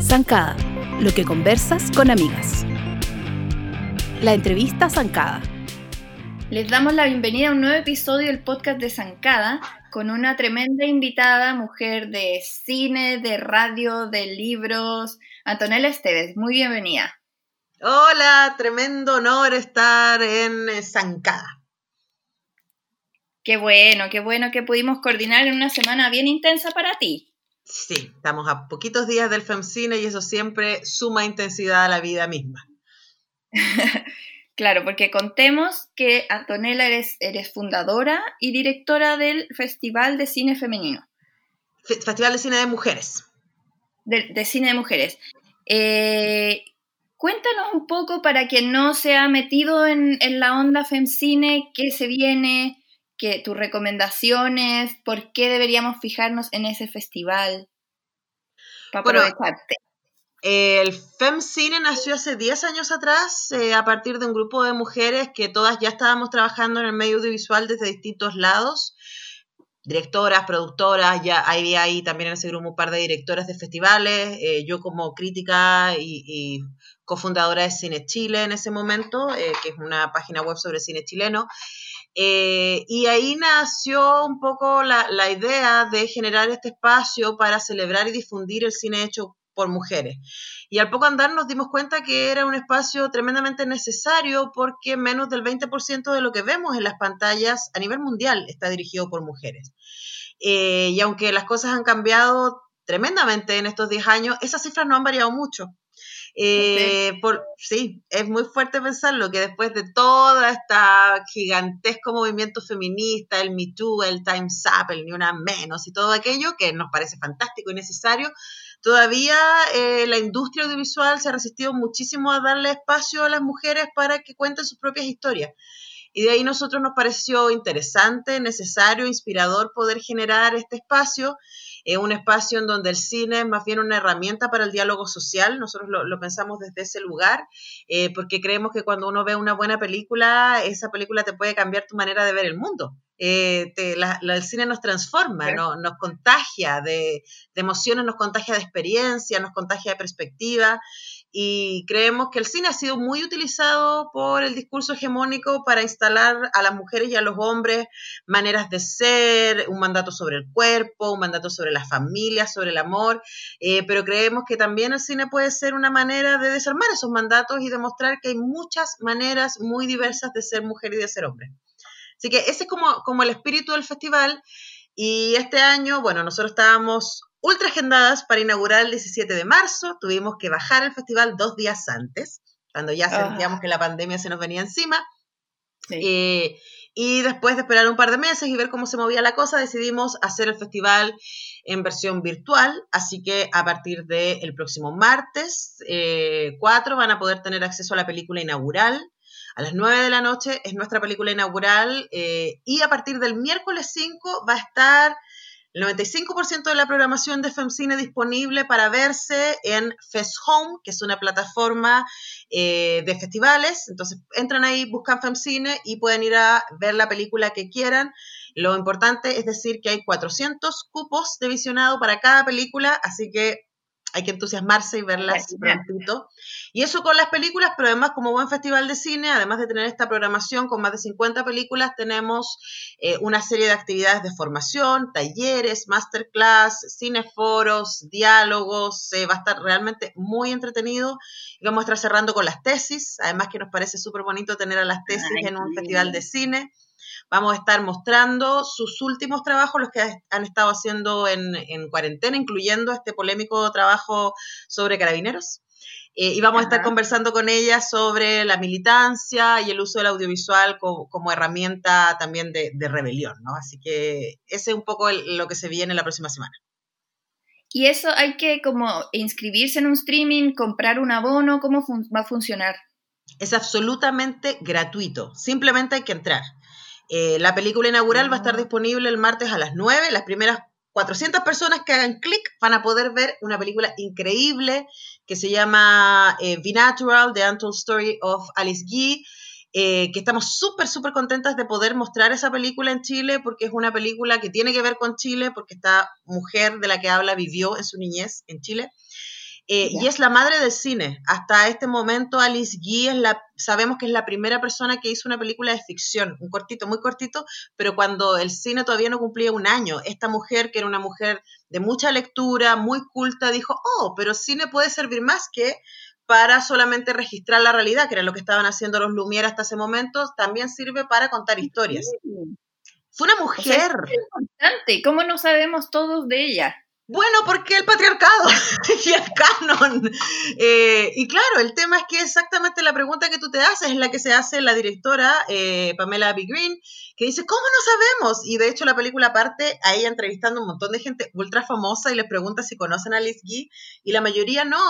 Zancada, lo que conversas con amigas. La entrevista Zancada. Les damos la bienvenida a un nuevo episodio del podcast de Zancada con una tremenda invitada, mujer de cine, de radio, de libros, Antonella Esteves. Muy bienvenida. Hola, tremendo honor estar en Zancada. Qué bueno, qué bueno que pudimos coordinar en una semana bien intensa para ti. Sí, estamos a poquitos días del FEMCINE y eso siempre suma intensidad a la vida misma. claro, porque contemos que Antonella eres, eres fundadora y directora del Festival de Cine Femenino. Festival de Cine de Mujeres. De, Cine de Mujeres. Eh, cuéntanos un poco para quien no se ha metido en, en la onda FemCine, qué se viene, que tus recomendaciones, por qué deberíamos fijarnos en ese festival para aprovecharte. el FemCine nació hace 10 años atrás eh, a partir de un grupo de mujeres que todas ya estábamos trabajando en el medio audiovisual desde distintos lados. Directoras, productoras, ya había ahí también en ese grupo un par de directoras de festivales, eh, yo como crítica y, cofundadora de Cine Chile en ese momento, eh, que es una página web sobre cine chileno. Eh, y ahí nació un poco la, la, idea de generar este espacio para celebrar y difundir el cine hecho por mujeres. Y al poco andar nos dimos cuenta que era un espacio tremendamente necesario porque menos del 20% de lo que vemos en las pantallas a nivel mundial está dirigido por mujeres. Eh, y aunque las cosas han cambiado tremendamente en estos 10 años, esas cifras no han variado mucho. Eh, por, sí, es muy fuerte pensarlo que después de todo este gigantesco movimiento feminista, el Me Too, el Time's Up, el Ni Una Menos y todo aquello, que nos parece fantástico y necesario, todavía eh, la industria audiovisual se ha resistido muchísimo a darle espacio a las mujeres para que cuenten sus propias historias. Y de ahí nosotros nos pareció interesante, necesario, inspirador poder generar este espacio es un espacio en donde el cine es más bien una herramienta para el diálogo social, nosotros lo, pensamos desde ese lugar, eh, porque creemos que cuando uno ve una buena película, esa película te puede cambiar tu manera de ver el mundo. Eh, el cine nos transforma, nos contagia de, de, emociones, nos contagia de experiencia, nos contagia de perspectiva y creemos que el cine ha sido muy utilizado por el discurso hegemónico para instalar a las mujeres y a los hombres maneras de ser, un mandato sobre el cuerpo, un mandato sobre la familia, sobre el amor, eh, pero creemos que también el cine puede ser una manera de desarmar esos mandatos y demostrar que hay muchas maneras muy diversas de ser mujer y de ser hombre. Así que ese es como, como el espíritu del festival. Y este año, bueno, nosotros estábamos ultra agendadas para inaugurar el 17 de marzo. Tuvimos que bajar el festival dos días antes, cuando ya ah. sentíamos que la pandemia se nos venía encima. Eh, y después de esperar un par de meses y ver cómo se movía la cosa, decidimos hacer el festival en versión virtual. Así que a partir del próximo martes 4 eh, van a poder tener acceso a la película inaugural. A las 9 de la noche es nuestra película inaugural eh, y a partir del miércoles 5 va a estar el 95% de la programación de FemCine disponible para verse en Fest Home, que es una plataforma eh, de festivales. Entonces entran ahí, buscan FemCine y pueden ir a ver la película que quieran. Lo importante es decir que hay 400 cupos de visionado para cada película, así que hay que entusiasmarse y verlas prontito. Y eso con las películas, pero además como buen festival de cine, además de tener esta programación con más de 50 películas, tenemos eh, una serie de actividades de formación, talleres, masterclass, cineforos, diálogos, eh, va a estar realmente muy entretenido. Y vamos a estar cerrando con las tesis, además que nos parece súper bonito tener a las tesis en un festival de cine. Vamos a estar mostrando sus últimos trabajos, los que han estado haciendo en, cuarentena, incluyendo este polémico trabajo sobre carabineros. Eh, y vamos a estar conversando con ellas sobre la militancia y el uso del audiovisual como, herramienta también de, rebelión, ¿no? Así que ese es un poco lo que se viene la próxima semana. Y eso hay que como inscribirse en un streaming, comprar un abono, ¿cómo va a funcionar? Es absolutamente gratuito, simplemente hay que entrar. Eh, la película inaugural va a estar ah. disponible el martes a las 9. Las primeras 400 personas que hagan clic van a poder ver una película increíble que se llama eh, V Natural, The Untold Story of Alice Guy. eh, que estamos súper, súper contentas de poder mostrar esa película en Chile, porque es una película que tiene que ver con Chile, porque esta mujer de la que habla vivió en su niñez en Chile. Eh, y es la madre del cine. Hasta este momento Alice Guy es la, sabemos que es la primera persona que hizo una película de ficción, un cortito, muy cortito, pero cuando el cine todavía no cumplía un año, esta mujer, que era una mujer de mucha lectura, muy culta, dijo, oh, pero cine puede servir más que para solamente registrar la realidad, que era lo que estaban haciendo los Lumière hasta ese momento, también sirve para contar historias. Fue una mujer. importante. ¿Cómo no sabemos todos de ella? Bueno, porque el patriarcado y el canon. Eh, y claro, el tema es que exactamente la pregunta que tú te haces es la que se hace la directora eh, Pamela B. Green, que dice, ¿cómo no sabemos? Y de hecho la película parte a ella entrevistando a un montón de gente ultra famosa y les pregunta si conocen a Liz Guy, y la mayoría no.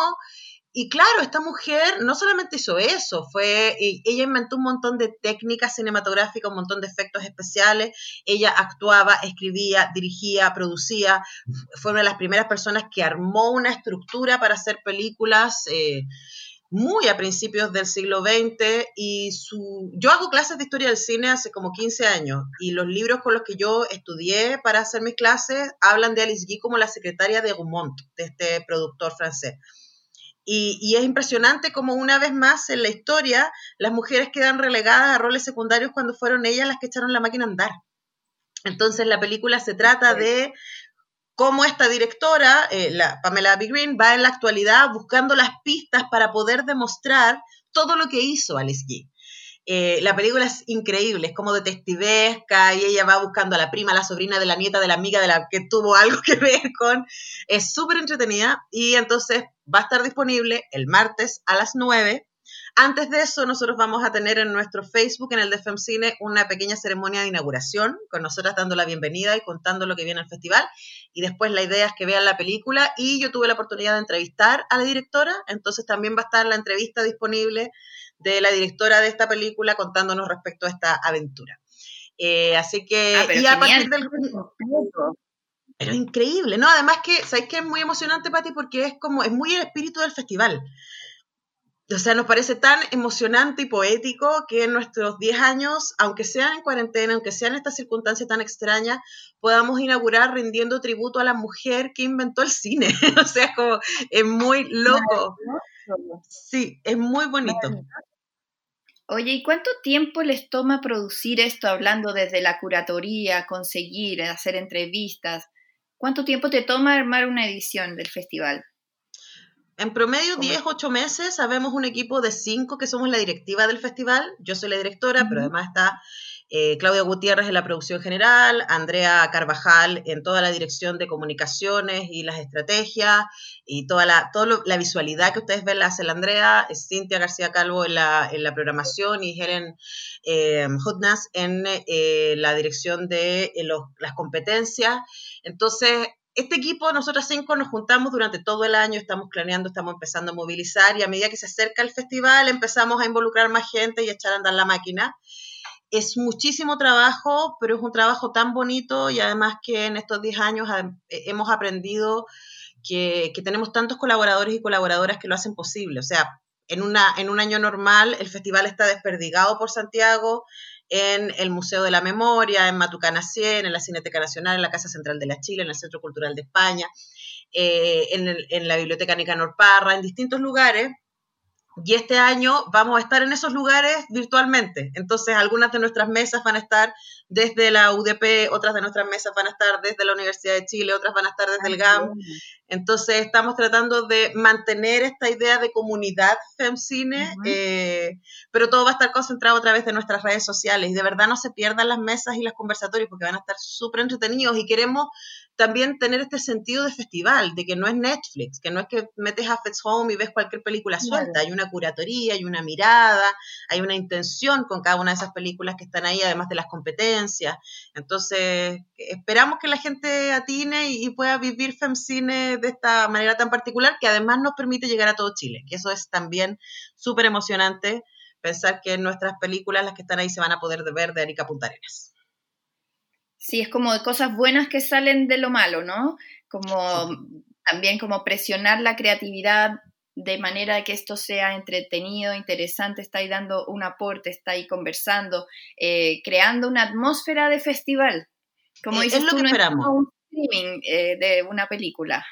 Y claro, esta mujer no solamente hizo eso, fue, ella inventó un montón de técnicas cinematográficas, un montón de efectos especiales, ella actuaba, escribía, dirigía, producía, fue una de las primeras personas que armó una estructura para hacer películas. Eh, muy a principios del siglo XX y su... Yo hago clases de historia del cine hace como 15 años y los libros con los que yo estudié para hacer mis clases hablan de Alice Guy como la secretaria de Gaumont, de este productor francés. Y, es impresionante como una vez más en la historia las mujeres quedan relegadas a roles secundarios cuando fueron ellas las que echaron la máquina a andar. Entonces la película se trata de cómo esta directora, eh, la Pamela B. Green, va en la actualidad buscando las pistas para poder demostrar todo lo que hizo Alice Guy. Eh, la película es increíble, es como detectivesca y ella va buscando a la prima, la sobrina de la nieta de la amiga de la que tuvo algo que ver con. Es súper entretenida y entonces va a estar disponible el martes a las 9. Antes de eso, nosotros vamos a tener en nuestro Facebook, en el de FemCine, una pequeña ceremonia de inauguración, con nosotras dando la bienvenida y contando lo que viene al festival. Y después la idea es que vean la película. Y yo tuve la oportunidad de entrevistar a la directora, entonces también va a estar la entrevista disponible de la directora de esta película contándonos respecto a esta aventura. Eh, así que, ah, y a partir del... Pero increíble, ¿no? Además que, ¿sabéis que es muy emocionante, Pati? Porque es como, es muy el espíritu del festival. O sea, nos parece tan emocionante y poético que en nuestros 10 años, aunque sean en cuarentena, aunque sean estas circunstancias tan extrañas, podamos inaugurar rindiendo tributo a la mujer que inventó el cine. o sea, como es muy loco. Sí, es muy bonito. Oye, ¿y cuánto tiempo les toma producir esto, hablando desde la curatoría, conseguir, hacer entrevistas? ¿Cuánto tiempo te toma armar una edición del festival? En promedio, 10, 8 meses. Sabemos un equipo de 5 que somos la directiva del festival. Yo soy la directora, pero además está eh, Claudia Gutiérrez en la producción general, Andrea Carvajal en toda la dirección de comunicaciones y las estrategias y toda la, toda la visualidad que ustedes ven la hace la Andrea, Cintia García Calvo en la, en la programación y Helen eh, Hudnas en eh, la dirección de las competencias. Entonces, este equipo, nosotros cinco, nos juntamos durante todo el año, estamos planeando, estamos empezando a movilizar y a medida que se acerca el festival empezamos a involucrar más gente y a echar a andar la máquina es muchísimo trabajo, pero es un trabajo tan bonito y además que en estos 10 años eh, hemos aprendido que, tenemos tantos colaboradores y colaboradoras que lo hacen posible. O sea, en, una, en un año normal el festival está desperdigado por Santiago, en el Museo de la Memoria, en Matucana 100, en la Cineteca Nacional, en la Casa Central de la Chile, en el Centro Cultural de España, eh, en, en, la Biblioteca Nicanor Parra, en distintos lugares, y este año vamos a estar en esos lugares virtualmente. Entonces, algunas de nuestras mesas van a estar desde la UDP, otras de nuestras mesas van a estar desde la Universidad de Chile, otras van a estar desde el GAM. Entonces, estamos tratando de mantener esta idea de comunidad FemCine, eh, pero todo va a estar concentrado a través de nuestras redes sociales. Y de verdad no se pierdan las mesas y los conversatorios porque van a estar súper entretenidos y queremos también tener este sentido de festival, de que no es Netflix, que no es que metes a Fetch Home y ves cualquier película suelta, hay una curatoría, hay una mirada, hay una intención con cada una de esas películas que están ahí, además de las competencias. Entonces, esperamos que la gente atine y, pueda vivir FemCine de esta manera tan particular, que además nos permite llegar a todo Chile, que eso es también súper emocionante, pensar que nuestras películas, las que están ahí, se van a poder ver de Arica Punta Arenas. Sí, es como cosas buenas que salen de lo malo, ¿no? Como también como presionar la creatividad de manera que esto sea entretenido, interesante, está ahí dando un aporte, está ahí conversando, eh, creando una atmósfera de festival. Como Eh, dices es lo tú, que no esperamos. como un streaming eh, de una película.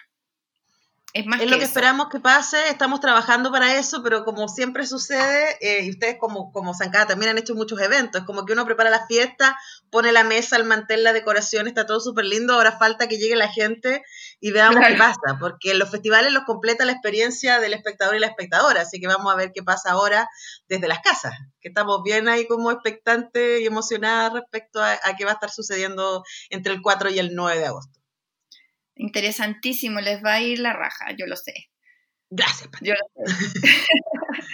Es más Es que lo que eso. esperamos que pase, estamos trabajando para eso, pero como siempre sucede, eh, y ustedes como, como Zancada también han hecho muchos eventos, es como que uno prepara la fiesta, pone la mesa, el mantel, la decoración, está todo súper lindo, ahora falta que llegue la gente y veamos Claro. qué pasa, porque los festivales los completa la experiencia del espectador y la espectadora, así que vamos a ver qué pasa ahora desde las casas, que estamos bien ahí como expectantes y emocionadas respecto a, a qué va a estar sucediendo entre el 4 y el 9 de agosto. Interesantísimo, les va a ir la raja, yo lo sé. Gracias, Pati. Yo lo sé.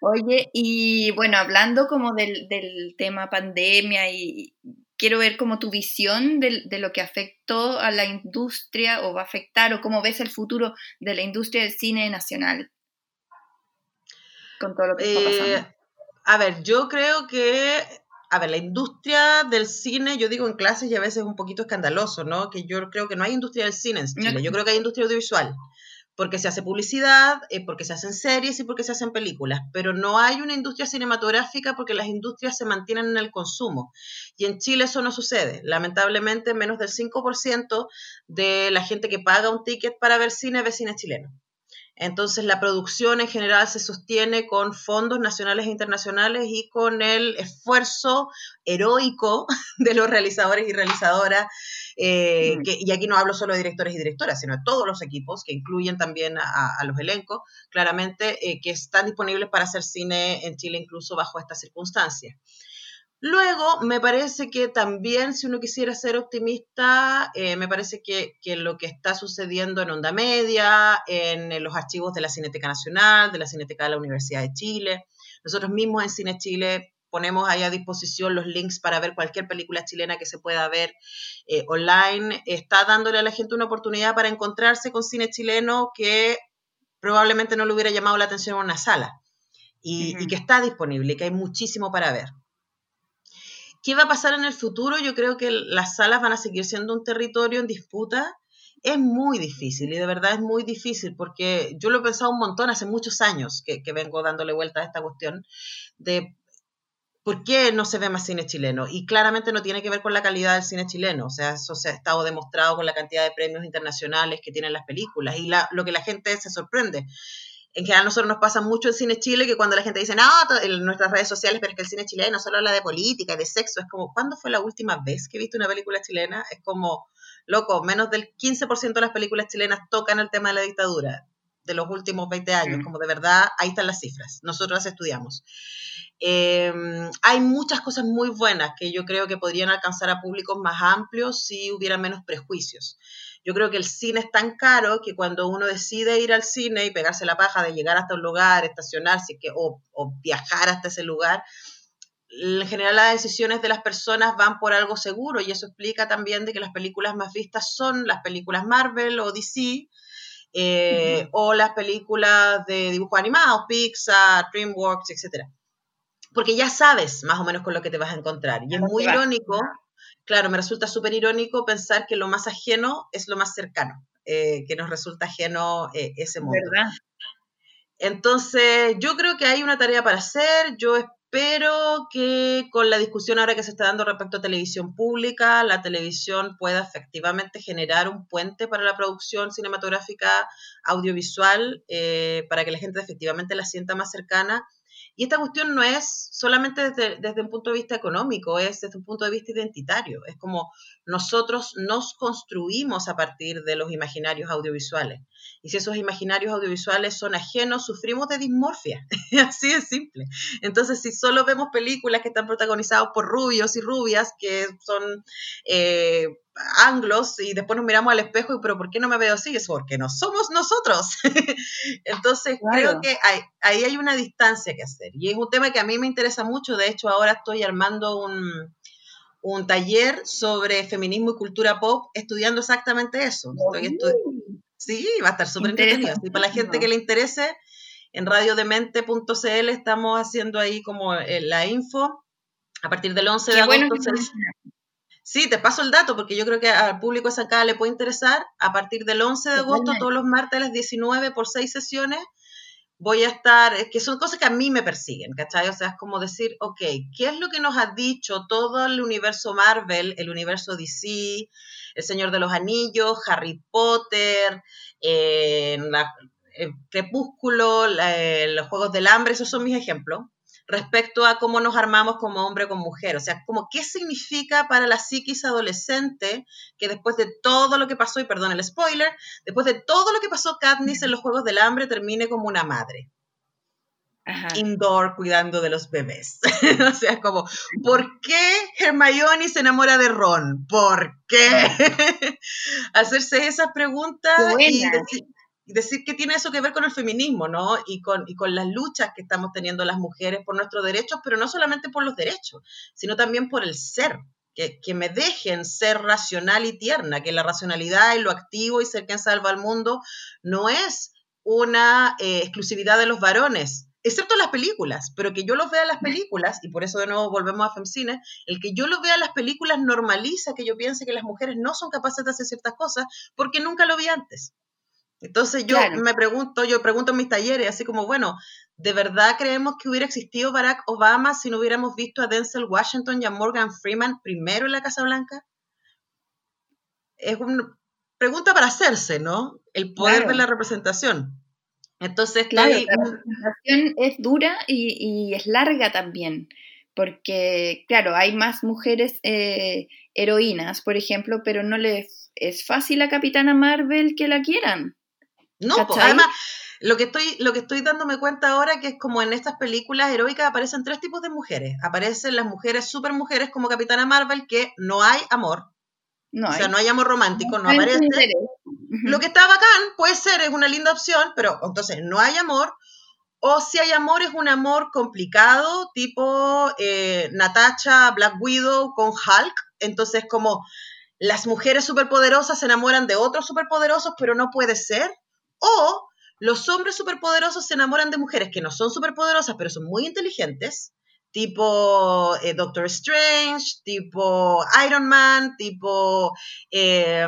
Oye, y bueno, hablando como del, del tema pandemia y quiero ver como tu visión de, de lo que afectó a la industria o va a afectar o cómo ves el futuro de la industria del cine nacional con todo lo que está Eh, pasando. a ver, yo creo que, a ver, la industria del cine, yo digo en clases y a veces es un poquito escandaloso, ¿no? Que yo creo que no hay industria del cine en Chile, yo creo que hay industria audiovisual, porque se hace publicidad, eh, porque se hacen series y porque se hacen películas, pero no hay una industria cinematográfica porque las industrias se mantienen en el consumo. Y en Chile eso no sucede. Lamentablemente, menos del 5% de la gente que paga un ticket para ver cine ve cine chileno. Entonces la producción en general se sostiene con fondos nacionales e internacionales y con el esfuerzo heroico de los realizadores y realizadoras. eh, Mm. que- y aquí no hablo solo de directores y directoras, sino de todos los equipos, que incluyen también a, a los elencos, claramente, eh, que están disponibles para hacer cine en Chile incluso bajo estas circunstancias. Luego, me parece que también, si uno quisiera ser optimista, eh, me parece que, que lo que está sucediendo en Onda Media, en, en los archivos de la Cineteca Nacional, de la Cineteca de la Universidad de Chile, nosotros mismos en Cine Chile ponemos ahí a disposición los links para ver cualquier película chilena que se pueda ver eh, online, está dándole a la gente una oportunidad para encontrarse con cine chileno que probablemente no le hubiera llamado la atención en una sala. Y, y que está disponible y que hay muchísimo para ver. ¿Qué va a pasar en el futuro? Yo creo que las salas van a seguir siendo un territorio en disputa. Es muy difícil y de verdad es muy difícil porque yo lo he pensado un montón hace muchos años que, vengo dándole vuelta a esta cuestión de por qué no se ve más cine chileno. Y claramente no tiene que ver con la calidad del cine chileno. O sea, eso se ha estado demostrado con la cantidad de premios internacionales que tienen las películas y la, lo que la gente se sorprende en general a nosotros nos pasa mucho en Cine Chile que cuando la gente dice, no, en nuestras redes sociales, pero es que el cine chileno solo habla de política y de sexo, es como, ¿cuándo fue la última vez que viste una película chilena? Es como, loco, menos del 15% de las películas chilenas tocan el tema de la dictadura de los últimos 20 años, Mm. como de verdad, ahí están las cifras, nosotros las estudiamos. Eh, hay muchas cosas muy buenas que yo creo que podrían alcanzar a públicos más amplios si hubiera menos prejuicios. Yo creo que el cine es tan caro que cuando uno decide ir al cine y pegarse la paja de llegar hasta un lugar, estacionarse que, o, o viajar hasta ese lugar, en general las decisiones de las personas van por algo seguro y eso explica también de que las películas más vistas son las películas Marvel o DC eh, o las películas de dibujos animados, Pixar, DreamWorks, etc. Porque ya sabes más o menos con lo que te vas a encontrar. Y es muy irónico, claro, me resulta súper irónico pensar que lo más ajeno es lo más cercano, eh, que nos resulta ajeno eh, ese mundo. ¿Verdad? Entonces, yo creo que hay una tarea para hacer. Yo espero que con la discusión ahora que se está dando respecto a televisión pública, la televisión pueda efectivamente generar un puente para la producción cinematográfica audiovisual, eh, para que la gente efectivamente la sienta más cercana. Y esta cuestión no es solamente desde, desde un punto de vista económico, es desde un punto de vista identitario. Es como nosotros nos construimos a partir de los imaginarios audiovisuales. Y si esos imaginarios audiovisuales son ajenos, sufrimos de dismorfia. Así de simple. Entonces, si solo vemos películas que están protagonizadas por rubios y rubias, que son eh, anglos, y después nos miramos al espejo y, pero ¿por qué no me veo así? Es porque no somos nosotros. Entonces, Claro. creo que hay- ahí hay una distancia que hacer. Y es un tema que a mí me interesa mucho. De hecho, ahora estoy armando un, un taller sobre feminismo y cultura pop, estudiando exactamente eso. Estoy estu- Sí, va a estar súper entretenido. Así para la gente que le interese, en radiodemente.cl estamos haciendo ahí como eh, la info. A partir del 11 de Qué agosto. Sí, te paso el dato porque yo creo que al público de Zancada le puede interesar. A partir del 11 de agosto, todos los martes a las 19 por seis sesiones, voy a estar, es que son cosas que a mí me persiguen, ¿cachai? O sea, es como decir, ok, ¿qué es lo que nos ha dicho todo el universo Marvel, el universo DC, El Señor de los Anillos, Harry Potter, eh, Crepúsculo, eh, los Juegos del Hambre, esos son mis ejemplos? Respecto a cómo nos armamos como hombre o como mujer. O sea, como qué significa para la psiquis adolescente que después de todo lo que pasó, y perdón el spoiler, después de todo lo que pasó Katniss en los Juegos del Hambre, termine como una madre. Indoor cuidando de los bebés. o sea, como, ¿por qué Hermione se enamora de Ron? ¿Por qué? Hacerse esas preguntas y decir, decir que tiene eso que ver con el feminismo, ¿no? Y con, y con las luchas que estamos teniendo las mujeres por nuestros derechos, pero no solamente por los derechos, sino también por el ser. Que, que me dejen ser racional y tierna, que la racionalidad y lo activo y ser quien salva al mundo no es una eh, exclusividad de los varones, excepto las películas, pero que yo los vea en las películas, y por eso de nuevo volvemos a Femcine, el que yo lo vea en las películas normaliza que yo piense que las mujeres no son capaces de hacer ciertas cosas porque nunca lo vi antes. Entonces yo me pregunto, yo pregunto en mis talleres, así como, bueno, ¿de verdad creemos que hubiera existido Barack Obama si no hubiéramos visto a Denzel Washington y a Morgan Freeman primero en la Casa Blanca? Es una pregunta para hacerse, ¿no? El poder de la representación. Entonces, claro, la representación es dura y, es larga también, porque, claro, hay más mujeres eh, heroínas, por ejemplo, pero no les es fácil a Capitana Marvel que la quieran. No, pues, además, lo que, estoy, lo que estoy dándome cuenta ahora que es como en estas películas heroicas aparecen tres tipos de mujeres. Aparecen las mujeres, super mujeres como Capitana Marvel, que no hay amor. No o sea, no hay amor romántico, no, aparece. Lo que está bacán, puede ser, es una linda opción, pero entonces no hay amor. O si hay amor, es un amor complicado, tipo eh, Natasha, Black Widow con Hulk. Entonces, como las mujeres superpoderosas se enamoran de otros superpoderosos, pero no puede ser. O los hombres superpoderosos se enamoran de mujeres que no son superpoderosas, pero son muy inteligentes, tipo eh, Doctor Strange, tipo Iron Man, tipo... Eh,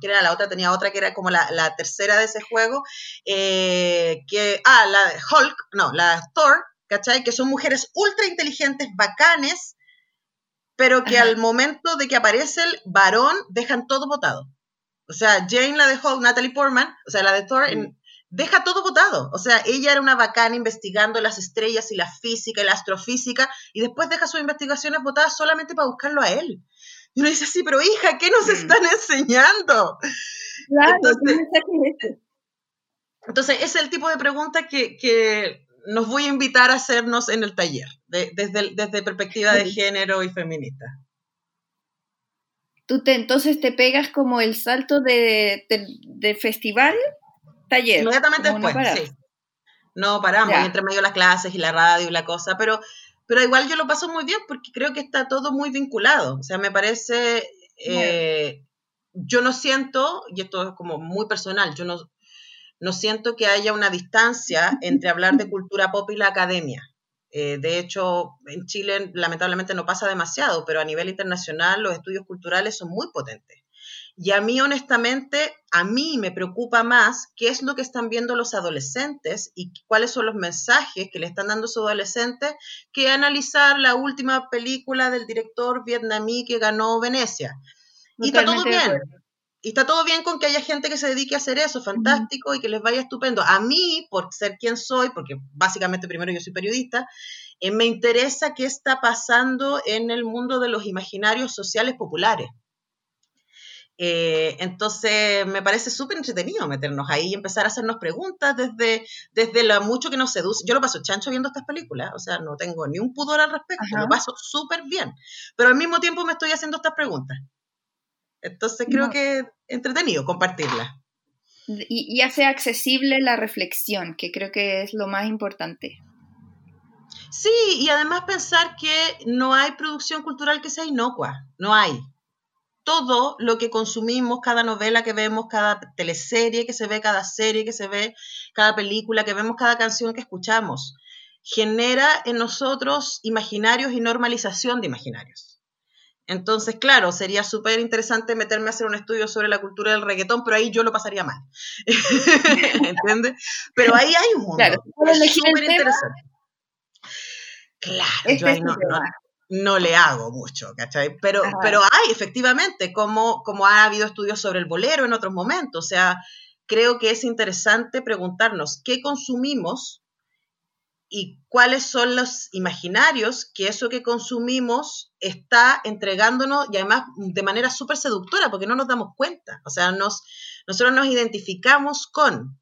¿Qué era la otra? Tenía otra que era como la, tercera de ese juego. Eh, que, ah, la de Hulk, no, la Thor, ¿cachai? Que son mujeres ultra inteligentes, bacanes, pero que al momento de que aparece el varón dejan todo votado. O sea, Jane la dejó, Natalie Portman, o sea, la de Thor, deja todo votado. O sea, ella era una bacana investigando las estrellas y la física y la astrofísica, y después deja sus investigaciones votadas solamente para buscarlo a él. Y uno dice, sí, pero hija, ¿qué nos están enseñando? Claro, entonces, entonces, es el tipo de pregunta que, nos voy a invitar a hacernos en el taller, desde, desde perspectiva de género y feminista tú te, entonces te pegas como el salto de, festival, taller. Inmediatamente después, sí. No paramos, entre medio de las clases y la radio y la cosa, pero, pero igual yo lo paso muy bien porque creo que está todo muy vinculado. O sea, me parece, eh, yo no siento, y esto es como muy personal, yo no, no siento que haya una distancia entre hablar de cultura pop y la academia. Eh, de hecho, en Chile lamentablemente no pasa demasiado, pero a nivel internacional los estudios culturales son muy potentes. Y a mí, honestamente, a mí me preocupa más qué es lo que están viendo los adolescentes y cuáles son los mensajes que le están dando a sus adolescentes que analizar la última película del director vietnamí que ganó Venecia. y está todo bien. Y está todo bien con que haya gente que se dedique a hacer eso, fantástico, y que les vaya estupendo. A mí, por ser quien soy, porque básicamente primero yo soy periodista, eh, me interesa qué está pasando en el mundo de los imaginarios sociales populares. Eh, entonces, me parece súper entretenido meternos ahí y empezar a hacernos preguntas desde, desde lo mucho que nos seduce. Yo lo paso chancho viendo estas películas, o sea, no tengo ni un pudor al respecto, lo paso súper bien, pero al mismo tiempo me estoy haciendo estas preguntas. Entonces creo que entretenido compartirla. Y, hace accesible la reflexión, que creo que es lo más importante. Sí, y además pensar que no hay producción cultural que sea inocua, no hay. Todo lo que consumimos, cada novela que vemos, cada teleserie que se ve, cada serie que se ve, cada película que vemos, cada canción que escuchamos, genera en nosotros imaginarios y normalización de imaginarios. Entonces, claro, sería súper interesante meterme a hacer un estudio sobre la cultura del reggaetón, pero ahí yo lo pasaría mal. ¿Entiendes? Pero ahí hay un mundo. Claro, es súper interesante. Claro, yo este ahí no, no, le hago mucho, ¿cachai? Pero, pero hay, efectivamente, como, como ha habido estudios sobre el bolero en otros momentos. O sea, creo que es interesante preguntarnos qué consumimos y cuáles son los imaginarios que eso que consumimos está entregándonos y además de manera súper seductora porque no nos damos cuenta. O sea, nos, nosotros nos identificamos con.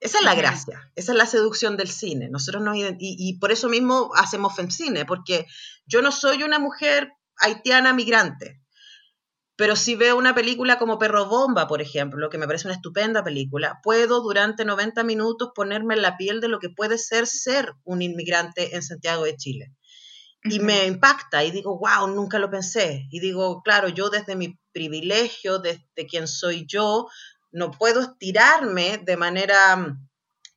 Esa es la gracia, esa es la seducción del cine. Nosotros nos y, y por eso mismo hacemos femcine, porque yo no soy una mujer haitiana migrante. Pero si veo una película como Perro Bomba, por ejemplo, que me parece una estupenda película, puedo durante 90 minutos ponerme en la piel de lo que puede ser ser un inmigrante en Santiago de Chile. Y me impacta y digo, wow, nunca lo pensé. Y digo, claro, yo desde mi privilegio, desde quien soy yo, no puedo estirarme de manera,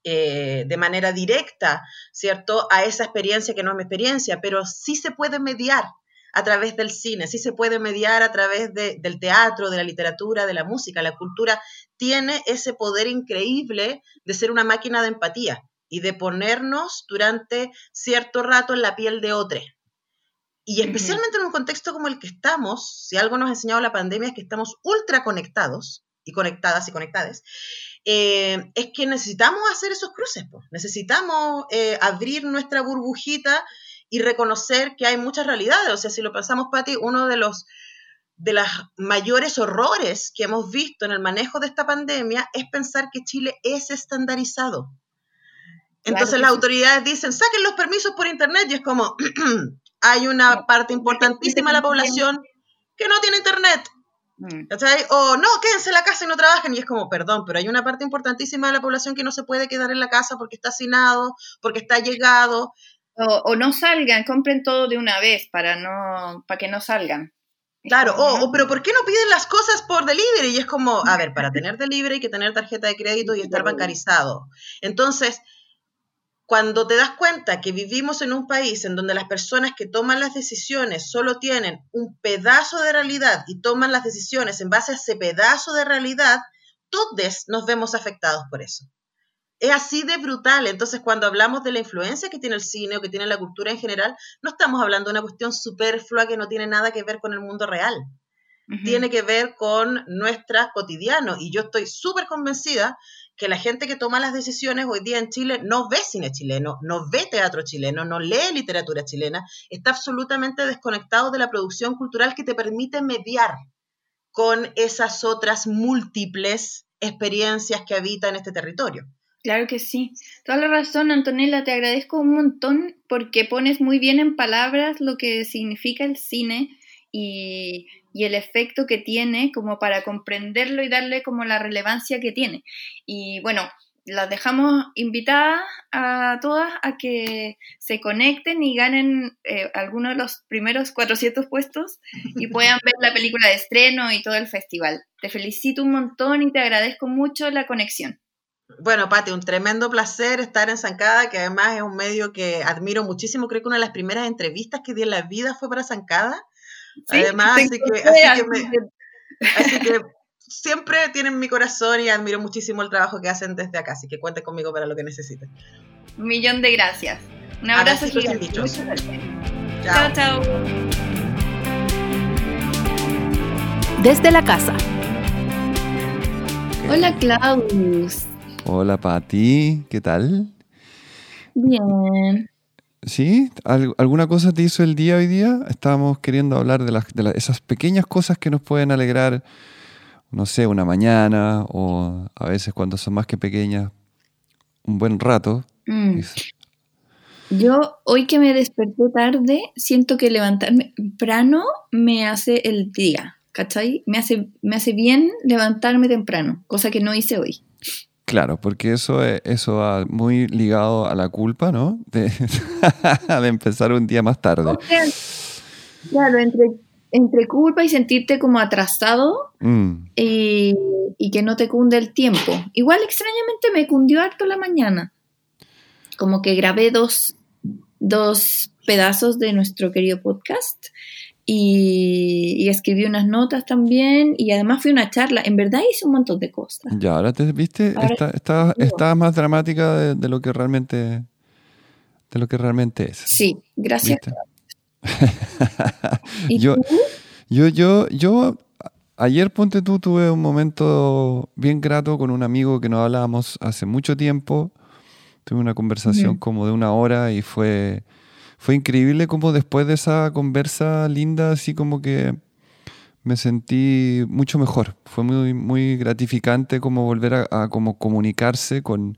eh, de manera directa, ¿cierto?, a esa experiencia que no es mi experiencia, pero sí se puede mediar a través del cine, sí se puede mediar a través del teatro, de la literatura, de la música. La cultura tiene ese poder increíble de ser una máquina de empatía y de ponernos durante cierto rato en la piel de otro. Y especialmente en un contexto como el que estamos, si algo nos ha enseñado la pandemia es que estamos ultra conectados y conectadas y conectadas, eh, es que necesitamos hacer esos cruces, necesitamos eh, abrir nuestra burbujita y reconocer que hay muchas realidades. O sea, si lo pensamos, Patti, uno de los de los mayores horrores que hemos visto en el manejo de esta pandemia es pensar que Chile es estandarizado. Entonces las autoridades dicen, saquen los permisos por internet y es como, hay una parte importantísima de la población que no tiene internet. Mm. O no, quédense en la casa y no trabajen. Y es como, perdón, pero hay una parte importantísima de la población que no se puede quedar en la casa porque está hacinado, porque está llegado. O, no salgan, compren todo de una vez para, no, para que no salgan. Claro, o, pero ¿por qué no piden las cosas por delivery? Y es como, a ver, para tener delivery hay que tener tarjeta de crédito y estar bancarizado. Entonces, cuando te das cuenta que vivimos en un país en donde las personas que toman las decisiones solo tienen un pedazo de realidad y toman las decisiones en base a ese pedazo de realidad, todos nos vemos afectados por eso es así de brutal. Entonces, cuando hablamos de la influencia que tiene el cine o que tiene la cultura en general, no estamos hablando de una cuestión superflua que no tiene nada que ver con el mundo real. Tiene que ver con nuestra cotidiano. Y yo estoy súper convencida que la gente que toma las decisiones hoy día en Chile no ve cine chileno, no ve teatro chileno, no lee literatura chilena, está absolutamente desconectado de la producción cultural que te permite mediar con esas otras múltiples experiencias que habitan este territorio. Claro que sí. Toda la razón, Antonella, te agradezco un montón porque pones muy bien en palabras lo que significa el cine y, el efecto que tiene como para comprenderlo y darle como la relevancia que tiene. Y bueno, las dejamos invitadas a todas a que se conecten y ganen eh, algunos de los primeros 400 puestos y puedan ver la película de estreno y todo el festival. Te felicito un montón y te agradezco mucho la conexión. Bueno, Pati, un tremendo placer estar en Zancada, que además es un medio que admiro muchísimo. Creo que una de las primeras entrevistas que di en la vida fue para Zancada. además, así que, siempre tienen mi corazón y admiro muchísimo el trabajo que hacen desde acá. Así que cuente conmigo para lo que necesiten. Un millón de gracias. Un abrazo gigante. Chao, chao. Desde la casa. Hola, Klaus. Hola Pati, ¿qué tal? Bien. ¿Sí? ¿Alguna cosa te hizo el día hoy día? Estábamos queriendo hablar de, las, de esas pequeñas cosas que nos pueden alegrar, no sé, una mañana o a veces cuando son más que pequeñas, un buen rato. Mm. Yo hoy que me desperté tarde, siento que levantarme temprano me hace el día, ¿cachai? Me hace, me hace bien levantarme temprano, cosa que no hice hoy. Claro, porque eso, eso va muy ligado a la culpa, ¿no? De, empezar un día más tarde. claro, entre, entre culpa y sentirte como atrasado mm. y, que no te cunde el tiempo. Igual extrañamente me cundió harto la mañana. Como que grabé dos, dos pedazos de nuestro querido podcast y, y escribí unas notas también y además fui a una charla. En verdad hice un montón de cosas. Ya, ahora te viste, Ahora está, está, más dramática de, de lo que realmente de lo que realmente es. Sí, gracias. ¿Y Yo- tú? Yo, yo, yo, ayer ponte tú, tuve un momento bien grato con un amigo que no hablábamos hace mucho tiempo. Tuve una conversación como de una hora y fue, fue increíble como después de esa conversa linda, así como que me sentí mucho mejor. Fue muy, muy gratificante como volver a, a como comunicarse con,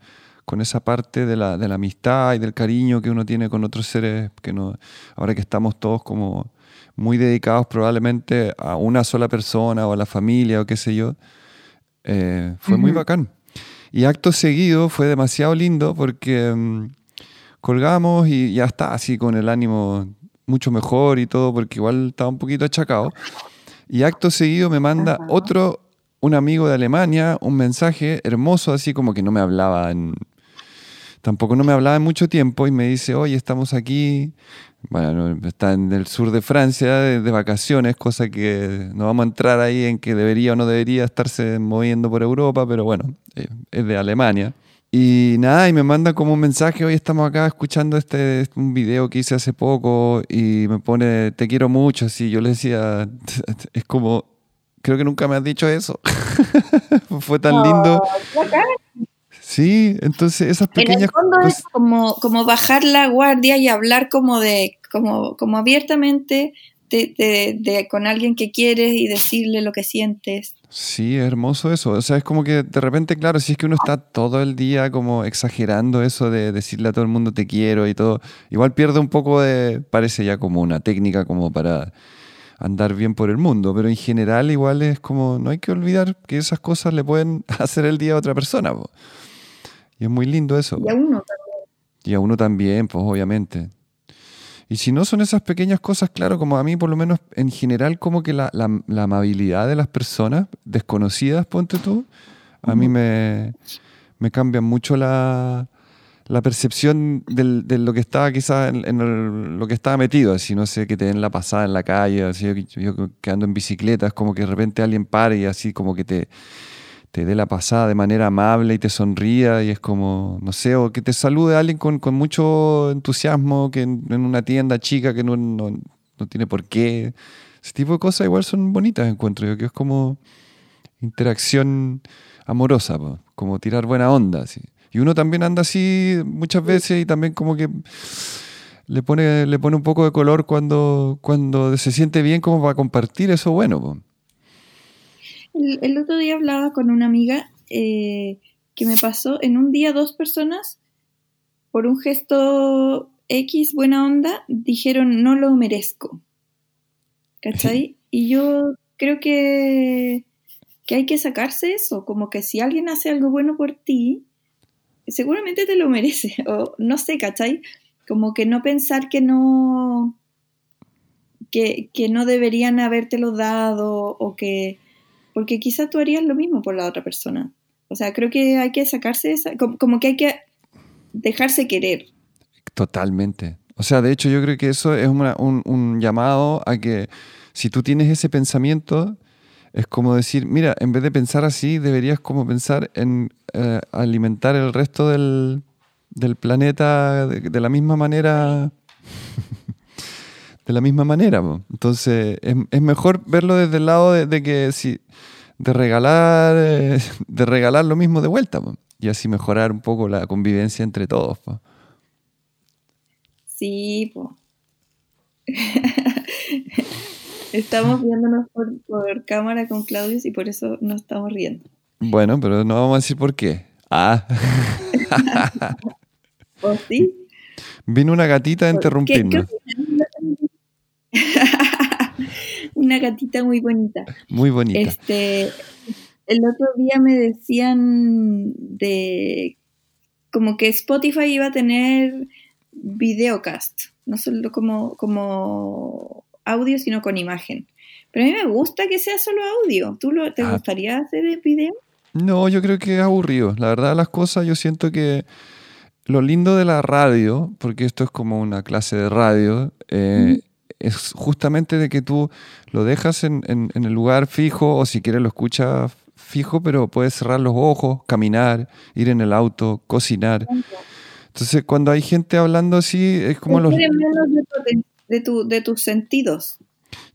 con esa parte de la, de la amistad y del cariño que uno tiene con otros seres que no, ahora que estamos todos como muy dedicados probablemente a una sola persona o a la familia o qué sé yo, eh, fue muy bacán. Y acto seguido fue demasiado lindo porque mm, colgamos y ya está así con el ánimo mucho mejor y todo porque igual estaba un poquito achacado. Y acto seguido me manda otro, un amigo de Alemania, un mensaje hermoso así como que no me hablaba en, tampoco no me hablaba en mucho tiempo y me dice, oye, estamos aquí, bueno, no, está en el sur de Francia de, de vacaciones, cosa que no vamos a entrar ahí en que debería o no debería estarse moviendo por Europa, pero bueno, eh, es de Alemania. Y nada, y me manda como un mensaje, hoy estamos acá escuchando este un video que hice hace poco y me pone, te quiero mucho, así yo le decía, es como, creo que nunca me has dicho eso. Fue tan lindo. Oh, bacán. Sí, entonces esas En el pequeñas fondo cosas... es como, como bajar la guardia y hablar como de, como, como abiertamente de, de- de- con alguien que quieres y decirle lo que sientes. Sí, es hermoso eso. O sea, es como que de repente, claro, si es que uno está todo el día como exagerando eso de decirle a todo el mundo te quiero y todo, igual pierde un poco de, parece ya como una técnica como para andar bien por el mundo, pero en general igual es como, no hay que olvidar que esas cosas le pueden hacer el día a otra persona. po. Y es muy lindo eso. Y a uno Y a uno también, pues obviamente. Y si no son esas pequeñas cosas, claro, como a mí por lo menos en general como que la, la- la amabilidad de las personas desconocidas, ponte tú, a mí me, me cambia mucho la, la percepción del- de lo que estaba quizás en, en el- lo que estaba metido, así no sé, que te den la pasada en la calle, así yo, yo que ando en bicicleta, es como que de repente alguien pare y así como que te, te dé la pasada de manera amable y te sonría y es como, no sé, o que te salude alguien con, con mucho entusiasmo que en, una tienda chica que no, no, no tiene por qué. Ese tipo de cosas igual son bonitas, encuentro yo, que es como interacción amorosa, como tirar buena onda. Así. Y uno también anda así muchas veces y también como que le pone, le pone un poco de color cuando, cuando se siente bien como para compartir eso bueno. El, el otro día hablaba con una amiga eh, que me pasó en un día dos personas por un gesto X buena onda dijeron no lo merezco. ¿Cachai? Y yo creo que, que hay que sacarse eso, como que si alguien hace algo bueno por ti, seguramente te lo merece, o no sé, ¿cachai? Como que no pensar que no, que, que no deberían habértelo dado o que, porque quizás tú harías lo mismo por la otra persona. O sea, creo que hay que sacarse esa, como, como que hay que dejarse querer. Totalmente. O sea, de hecho yo creo que eso es una- un, un llamado a que si tú tienes ese pensamiento, es como decir, mira, en vez de pensar así, deberías como pensar en eh, alimentar el resto del, del planeta de, de la misma manera. de la misma manera. po. Entonces, es, es mejor verlo desde el lado de, de que si de regalar eh, de regalar lo mismo de vuelta po, y así mejorar un poco la convivencia entre todos. po. Sí, po. Estamos viéndonos por, por cámara con Claudius y por eso nos estamos riendo. Bueno, pero no vamos a decir por qué. Ah, ¿O sí? vino una gatita a ¿Qué- interrumpirnos. qué- Una gatita muy bonita. Muy bonita. Este, el otro día me decían de como que Spotify iba a tener videocast, no solo como, como audio, sino con imagen. Pero a mí me gusta que sea solo audio. ¿Tú lo, te Ah. gustaría hacer el video? No, yo creo que es aburrido. La verdad, las cosas, yo siento que lo lindo de la radio, porque esto es como una clase de radio, eh, es justamente de que tú lo dejas en, en- en el lugar fijo o si quieres lo escuchas fijo, pero puedes cerrar los ojos, caminar, ir en el auto, cocinar. Entonces, cuando hay gente hablando así, es como los... De, de tu- de tus sentidos.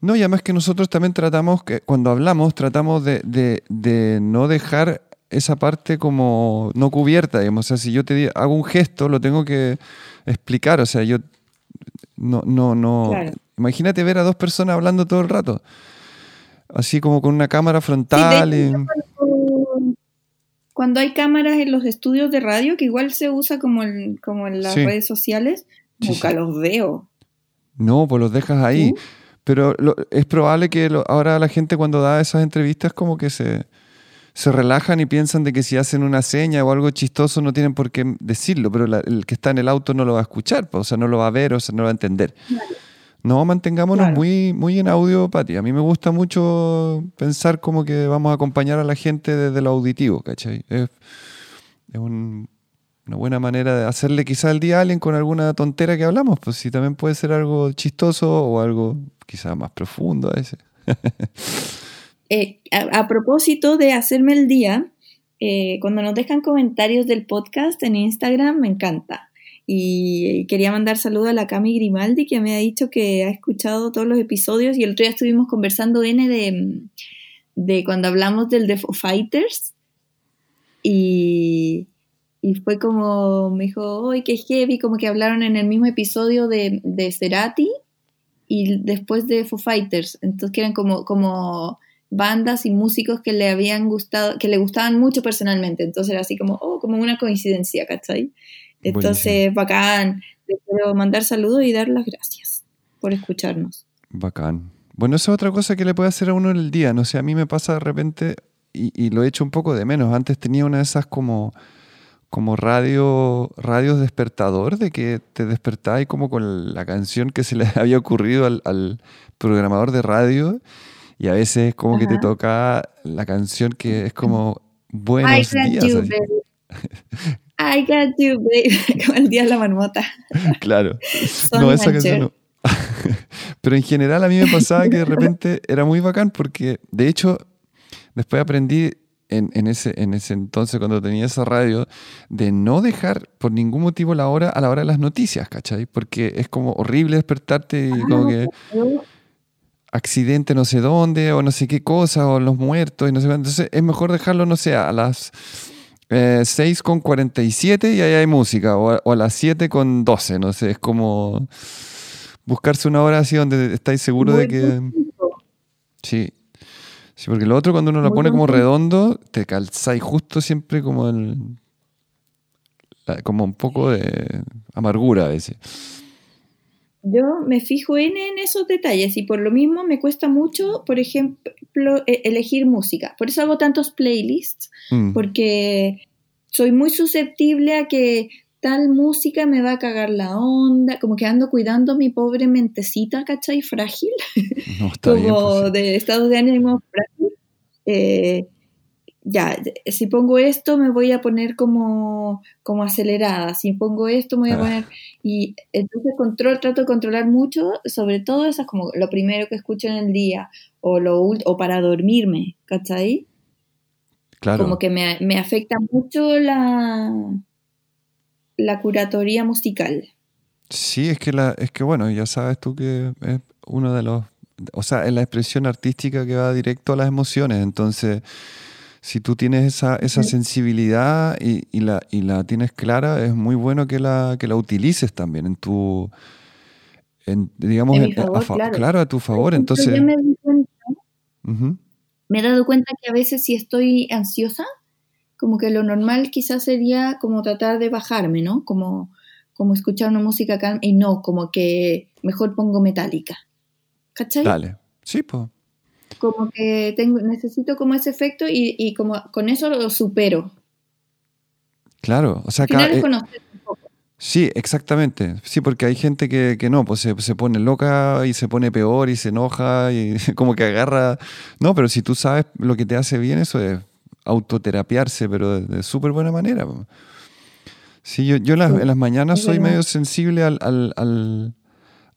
No, y además que nosotros también tratamos, que cuando hablamos, tratamos de, de- de no dejar esa parte como no cubierta, digamos. O sea, si yo te hago un gesto, lo tengo que explicar. O sea, yo no, no, no. Claro. Imagínate ver a dos personas hablando todo el rato. Así como con una cámara Sí, frontal. hecho, y- yo cuando, cuando hay cámaras en los estudios de radio, que igual se usa como en, como en las Sí. redes sociales, nunca sí. los veo. No, pues los dejas ahí. Pero lo- es probable que lo- ahora la gente cuando da esas entrevistas como que se, se relajan y piensan de que si hacen una seña o algo chistoso no tienen por qué decirlo, pero la- el que está en el auto no lo va a escuchar, pues, o sea, no lo va a ver, o sea, no lo va a entender. No, mantengámonos Claro. muy, muy en audio, Pati. A mí me gusta mucho pensar como que vamos a acompañar a la gente desde lo auditivo, ¿cachai? Es, es un- una buena manera de hacerle quizá el día a alguien con alguna tontera que hablamos, pues sí, también puede ser algo chistoso o algo quizá más profundo a veces. Eh, a, a propósito de hacerme el día, eh, cuando nos dejan comentarios del podcast en Instagram, me encanta. Y quería mandar saludos a la Cami Grimaldi, que me ha dicho que ha escuchado todos los episodios. Y el otro día estuvimos conversando, N, de, de cuando hablamos del The Fighters. Y, y fue como, me dijo, ¡ay, qué heavy! Como que hablaron en el mismo episodio de, de Cerati y después de Foo Fighters. Entonces, que eran como, como bandas y músicos que le habían gustado, que le gustaban mucho personalmente. Entonces era así como, oh, como una coincidencia, ¿cachai? Entonces, bacán. Les quiero mandar saludos y dar las gracias por escucharnos. Bacán. Bueno, esa es otra cosa que le puede hacer a uno en el día. No sé, a mí me pasa de repente, y, y lo he hecho un poco de menos. Antes tenía una de esas como, como radio, radios despertador, de que te despertabas como con la canción que se le había ocurrido al, al programador de radio. Y a veces como que te toca la canción que es como buenos días. you. I got you, baby. Como el día de la marmota. Claro. Son no, esa canción no. Pero en general a mí me pasaba que de repente era muy bacán porque, de hecho, después aprendí en, en ese, en ese entonces, cuando tenía esa radio, de no dejar por ningún motivo la hora a la hora de las noticias, ¿cachai? Porque es como horrible despertarte y como que accidente no sé dónde, o no sé qué cosa, o los muertos, y no sé. Entonces es mejor dejarlo, no sé, a las eh, 6 con 47 y ahí hay música, o a, o a las 7 con 12, no sé, es como buscarse una hora así donde estáis seguros de que... Sí. Sí, porque lo otro cuando uno lo pone como redondo, te calzáis justo siempre como el... la- como un poco de amargura a veces. Yo me fijo en, en esos detalles y por lo mismo me cuesta mucho, por ejemplo, elegir música. Por eso hago tantos playlists, Mm, porque soy muy susceptible a que tal música me va a cagar la onda, como que ando cuidando mi pobre mentecita, ¿cachai? Frágil, no, está bien. como pues, sí. de estado de ánimo frágil. Eh, ya, si pongo esto me voy a poner como, como acelerada, si pongo esto me voy a Ah. poner... Y entonces control, trato de controlar mucho, sobre todo esas como lo primero que escucho en el día o, lo, o para dormirme, ¿cachai? Claro. Como que me, me afecta mucho la, la curatoría musical. Sí, es que, la, es que bueno, ya sabes tú que es uno de los, o sea, es la expresión artística que va directo a las emociones, entonces si tú tienes esa, esa sensibilidad y, y la, y la tienes clara, es muy bueno que la, que la utilices también en tu, en, digamos, En mi en- a claro. claro, a tu favor, entonces, cuenta- me he dado cuenta que a veces si estoy ansiosa, como que lo normal quizás sería como tratar de bajarme, ¿no? Como, como escuchar una música calma y no, como que mejor pongo metálica. ¿Cachai? dale, sí, pues, Como que tengo, necesito como ese efecto y, y como con eso lo supero. claro, o sea, es eh, un poco. Sí, exactamente. Sí, porque hay gente que, que no, pues se, se pone loca y se pone peor y se enoja y como que agarra... No, pero si tú sabes lo que te hace bien, eso es autoterapiarse, pero de, de súper buena manera. Sí, yo, yo en las, en las mañanas soy medio sensible al, al, al,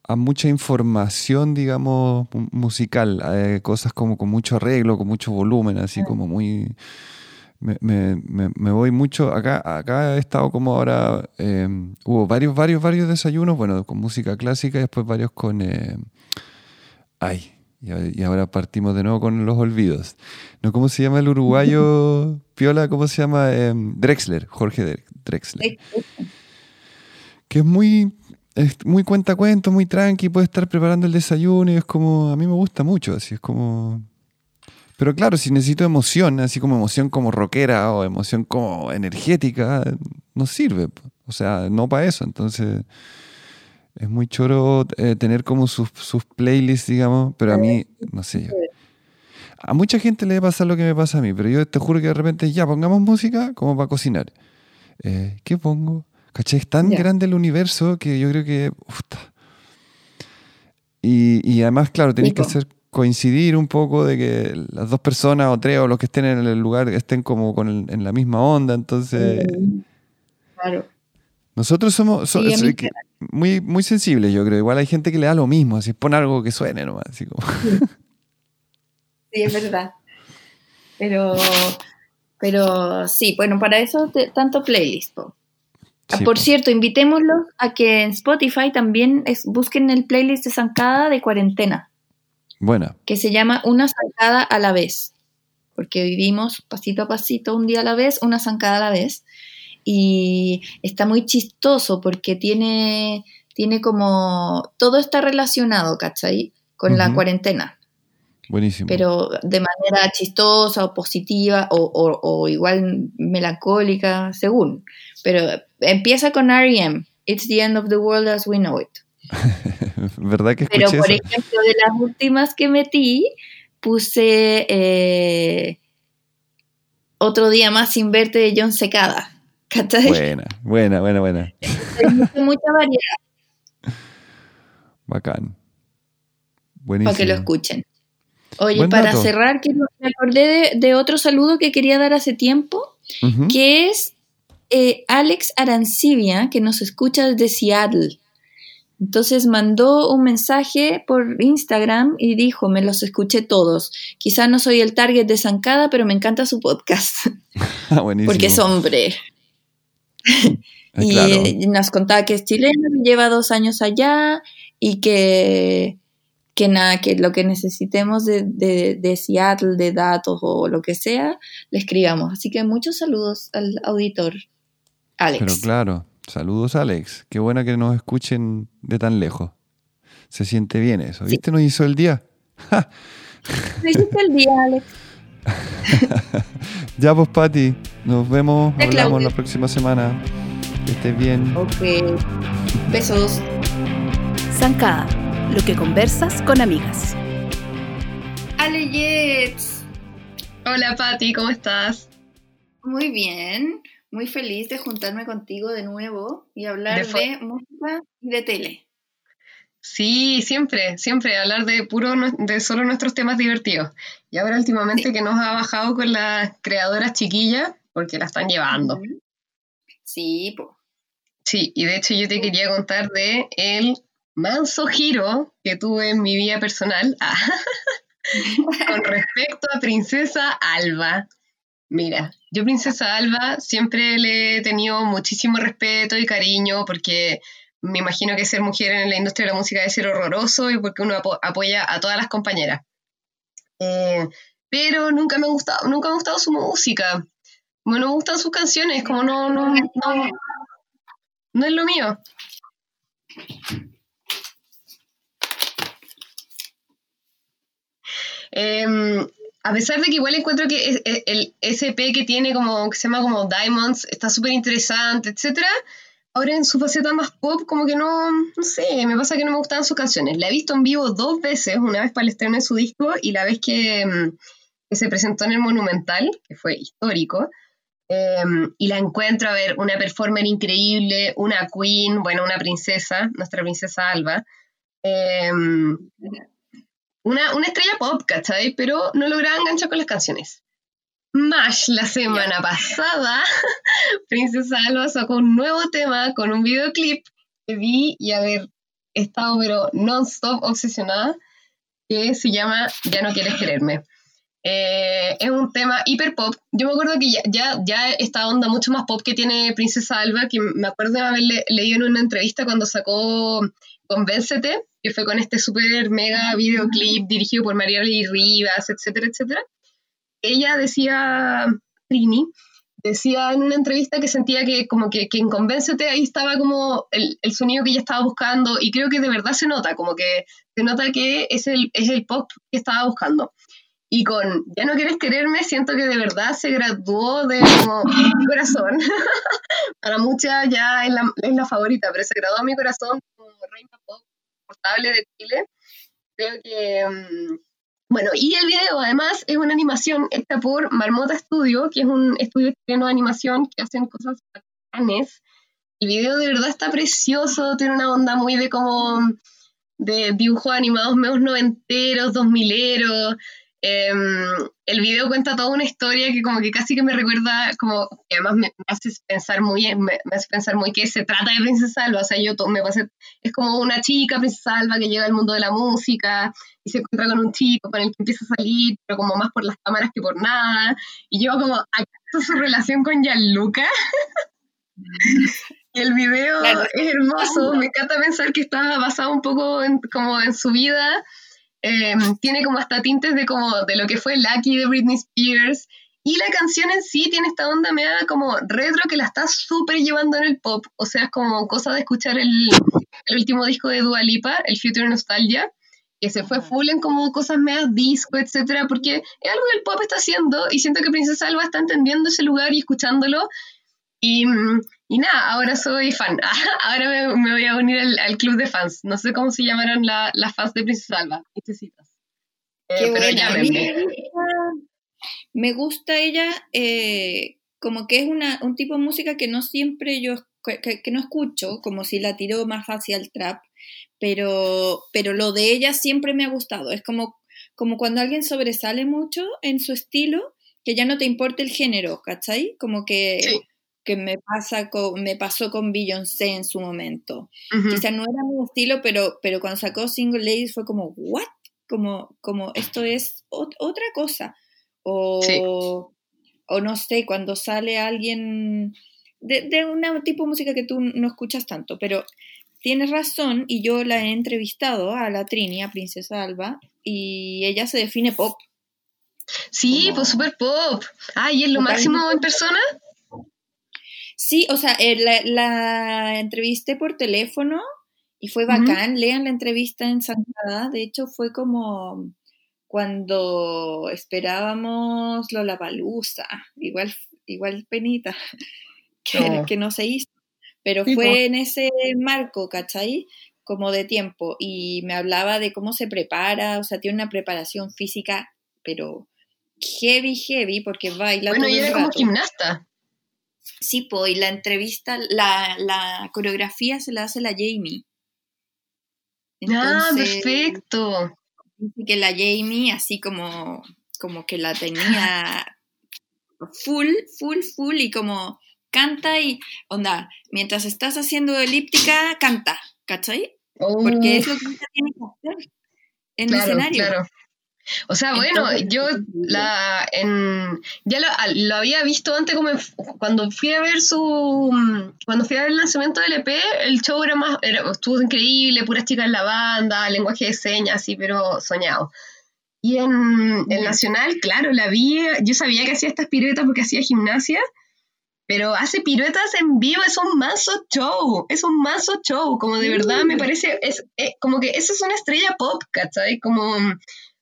a mucha información, digamos, mu- musical, eh, cosas como con mucho arreglo, con mucho volumen, así como muy... Me, me- me- me voy mucho, acá, acá he estado como ahora, eh, hubo varios, varios, varios desayunos, bueno, con música clásica y después varios con... eh, ay, y, ahora partimos de nuevo con los olvidos. ¿No? ¿Cómo se llama el uruguayo Piola? ¿Cómo se llama? Eh, Drexler, Jorge Dre- Drexler que es muy, es muy cuentacuentos, muy tranqui, puede estar preparando el desayuno y es como, a mí me gusta mucho, así es como... Pero claro, si necesito emoción, así como emoción como rockera o emoción como energética, no sirve. O sea, no para eso. Entonces, es muy choro eh, tener como sus, sus playlists, digamos, pero a mí, no sé yo. A mucha gente le pasa lo que me pasa a mí, pero yo te juro que de repente ya pongamos música como para cocinar. Eh, ¿Qué pongo? ¿Cachai? Es tan grande el universo que yo creo que. uf, y, y además, claro, tenéis que hacer coincidir un poco de que las dos personas o tres o los que estén en el lugar estén como con el- en la misma onda. Entonces, Claro. nosotros somos so- Sí, a so- mí que- muy, muy sensibles, yo creo. Igual hay gente que le da lo mismo, así pon algo que suene nomás. Así como. Sí, es verdad. Pero, pero sí, bueno, para eso te- tanto playlist. po. Sí, Por po. cierto, invitémoslos a que en Spotify también es- busquen el playlist de zancada de cuarentena, Buena. que se llama Una zancada a la vez, porque vivimos pasito a pasito, un día a la vez, una zancada a la vez, y está muy chistoso porque tiene, tiene como, todo está relacionado, ¿cachai? Con la cuarentena Buenísimo. pero de manera chistosa o positiva o, o- o igual melancólica, según. Pero empieza con R.E.M. It's the end of the world as we know it. ¿Verdad que Pero, por eso? ejemplo, de las últimas que metí, puse eh, Otro día más sin verte de John Secada. ¿Cachai? Buena, buena, buena, buena. Hay mucha, variedad Bacán. Buenísimo. para que lo escuchen. Oye, Buen para dato. cerrar, quiero- me acordé de, de otro saludo que quería dar hace tiempo. Que es eh, Alex Arancibia, que nos escucha desde Seattle. Entonces mandó un mensaje por Instagram y dijo, me los escuché todos. Quizá no soy el target de Zancada, pero me encanta su podcast, Ah, buenísimo. porque es hombre. Ah, y claro. nos contaba que es chileno, lleva dos años allá y que, que nada, que lo que necesitemos de, de, de Seattle, de datos o lo que sea, le escribamos. Así que muchos saludos al auditor, Alex. Pero claro, saludos Alex. Qué buena que nos escuchen de tan lejos. Se siente bien eso. Sí. ¿Viste? Nos hizo el día. Me hiciste el día, Alex. Ya pues, Pati. Nos vemos. Hablamos Claudio. la próxima semana. Que estés bien. Ok. Besos. Zancada, lo que conversas con amigas. Ale Jets. Hola Patti, ¿cómo estás? Muy bien. Muy feliz de juntarme contigo de nuevo y hablar De música y de tele. Sí, siempre, siempre hablar de puro de solo nuestros temas divertidos. Y ahora últimamente que nos ha bajado con las creadoras chiquillas, porque la están llevando. Sí, po. Sí, y de hecho yo te quería contar de el manso giro que tuve en mi vida personal ah, con respecto a Princesa Alba. Mira, yo Princesa Alba siempre le he tenido muchísimo respeto y cariño porque me imagino que ser mujer en la industria de la música debe ser horroroso y porque uno apo- apoya a todas las compañeras. Eh, pero nunca me ha gustado, nunca me ha gustado su música. Como no me gustan sus canciones, como no, no, no, no es lo mío. Em, a pesar de que igual encuentro que es- es- el SP que tiene como, que se llama como Diamonds, está súper interesante, etcétera, ahora en su faceta más pop, como que no, no sé, me pasa que no me gustan sus canciones. La he visto en vivo dos veces, una vez para el estreno de su disco y la vez que, que se presentó en el Monumental, que fue histórico. Em, y la encuentro a ver una performer increíble, una queen, bueno, una princesa, nuestra princesa Alba. Em, una, una estrella pop, ¿cachai? Pero no lograba enganchar con las canciones. Más la semana pasada, Princesa Alba sacó un nuevo tema con un videoclip que vi y a ver, he estado pero non-stop obsesionada, que se llama Ya no quieres quererme. Eh, es un tema hiper pop. Yo me acuerdo que ya, ya, ya, esta onda mucho más pop que tiene Princesa Alba, que me acuerdo de haber leído en una entrevista cuando sacó Convéncete, que fue con este super mega videoclip dirigido por María Rivas, etcétera, etcétera. Ella decía, Trini, decía en una entrevista que sentía que como que, que en Convéncete ahí estaba como el, el, sonido que ella estaba buscando y creo que de verdad se nota, como que se nota que es el, es el pop que estaba buscando. Y con Ya no quieres quererme, siento que de verdad se graduó de mi corazón. Para muchas ya es la, es la, favorita, pero se graduó a mi corazón como reina pop portable de Chile. Creo que. Um, bueno, y el video además es una animación hecha por Marmota Studio, que es un estudio chileno de animación que hacen cosas bacanes. El video de verdad está precioso, tiene una onda muy de como de dibujos animados menos noventeros, dos mileros. Em, el video cuenta toda una historia que como que casi que me recuerda, como que además me, hace pensar muy, me, hace pensar muy que se trata de Princesa Alba, o sea, yo me pase, es como una chica Princesa Alba que llega al mundo de la música y se encuentra con un chico con el que empieza a salir, pero como más por las cámaras que por nada, y yo como, ¿acaso su relación con Gianluca? y el video es hermoso, me encanta pensar que está basado un poco en, como en su vida, Em, tiene como hasta tintes de como de lo que fue Lucky de Britney Spears. Y la canción en sí tiene esta onda me da como retro que la está súper llevando en el pop. O sea, es como cosa de escuchar el, el último disco de Dua Lipa, el Future Nostalgia, que se fue full en como cosas medias disco, etcétera, porque es algo que el pop está haciendo y siento que Princesa Alba está entendiendo ese lugar y escuchándolo. Y mm, y nada, ahora soy fan. ahora me, voy a unir al, club de fans. No sé cómo se llamarán las fans de Princesa Alba. Eh, pero ya Me gusta ella, eh, como que es una, un tipo de música que no siempre yo que, no escucho, como si la tiró más fácil al trap, pero, pero lo de ella siempre me ha gustado. Es como, como cuando alguien sobresale mucho en su estilo, que ya no te importa el género, ¿cachai? Como que que me, pasa con, me pasó con Beyoncé en su momento. Quizá no era mi estilo, pero, pero cuando sacó Single Ladies fue como, ¿what? Como, como esto es otra cosa. O, o no sé, cuando sale alguien de, de un tipo de música que tú no escuchas tanto, pero tienes razón y yo la he entrevistado a la Trini, a Princesa Alba, y ella se define pop. Sí, pues super pop. Ah, ¿y es lo máximo en persona? Sí, o sea, eh, la, la, entrevisté por teléfono y fue bacán. Lean la entrevista en Santa. De hecho, fue como cuando esperábamos Lollapalooza. Igual, igual penita que, que no se hizo. Pero fue en ese marco, ¿cachai? Como de tiempo. Y me hablaba de cómo se prepara. O sea, tiene una preparación física, pero heavy, heavy, porque baila bueno, y era como gimnasta. Sí, pues, y la entrevista, la, la, coreografía se la hace la Jamie. ah, perfecto. Dice que la Jamie, así como, como que la tenía full, full, full, y como canta y, onda, mientras estás haciendo elíptica, canta, ¿cachai? Porque es lo que tiene que hacer en el escenario. Claro. O sea, bueno, yo la en, ya lo, había visto antes como cuando fui a ver su cuando fui a ver el lanzamiento del EP, el show era más era, estuvo increíble, puras chicas en la banda, lenguaje de señas, así, pero soñado. Y en el Nacional, claro, la vi, yo sabía que hacía estas piruetas porque hacía gimnasia, pero hace piruetas en vivo, es un mazo show, es un mazo show, como de verdad me parece, es, eh, como que eso es una estrella pop, ¿cachai? Como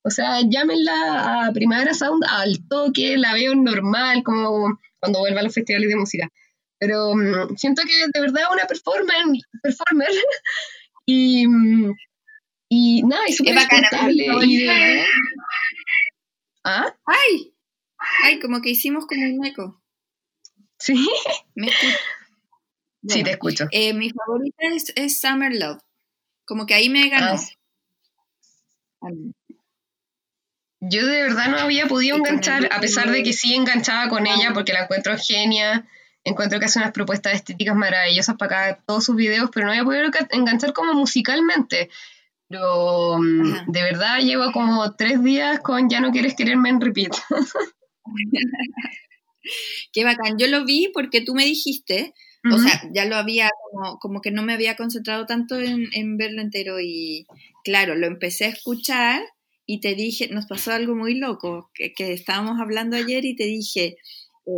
o sea, llámenla a Primavera Sound al toque, la veo normal, como cuando vuelva a los festivales de música. Pero mm, siento que de verdad es una performer, performer y, mm, y nada, es súper responsable. Y ¿Ah? ¡Ay! ¡Ay! Como que hicimos como un eco. ¿Sí? ¿Me sí, te escucho. Eh, mi favorita es, Summer Love. Como que ahí me ganó. Ah. Yo de verdad no había podido enganchar, a pesar de que sí enganchaba con ella porque la encuentro genia Encuentro que hace unas propuestas estéticas maravillosas para acá todos sus videos, pero no había podido enganchar como musicalmente. Pero mm, Ajá. de verdad llevo como tres días con Ya no quieres quererme en repeat. Qué bacán. Yo lo vi porque tú me dijiste, o sea, ya lo había, como, como que no me había concentrado tanto en, en verlo entero y claro, lo empecé a escuchar y te dije, nos pasó algo muy loco, que, que estábamos hablando ayer y te dije,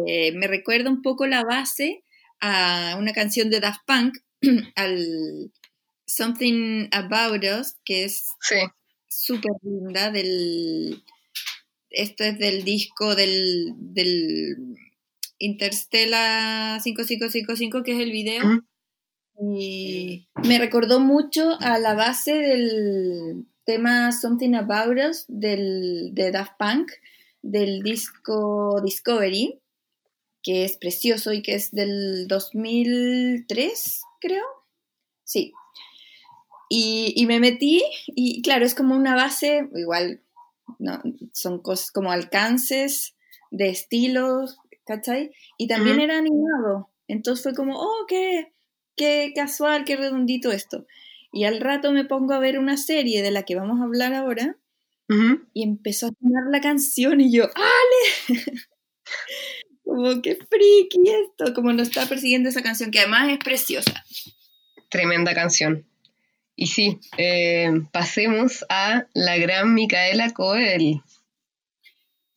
eh, me recuerda un poco la base a una canción de Daft Punk, al Something About Us, que es sí. súper linda del esto es del disco del, del Interstellar 5555 que es el video y me recordó mucho a la base del tema Something About Us del, de Daft Punk del disco Discovery que es precioso y que es del 2003 creo sí y, y me metí y claro, es como una base, igual no, son cosas como alcances de estilos, ¿cachai? Y también era animado. Entonces fue como, oh, qué, qué casual, qué redondito esto. Y al rato me pongo a ver una serie de la que vamos a hablar ahora y empezó a sonar la canción y yo, ¡Ale! como que friki esto, como nos está persiguiendo esa canción, que además es preciosa. Tremenda canción. Y sí, eh, pasemos a la gran Micaela Coel.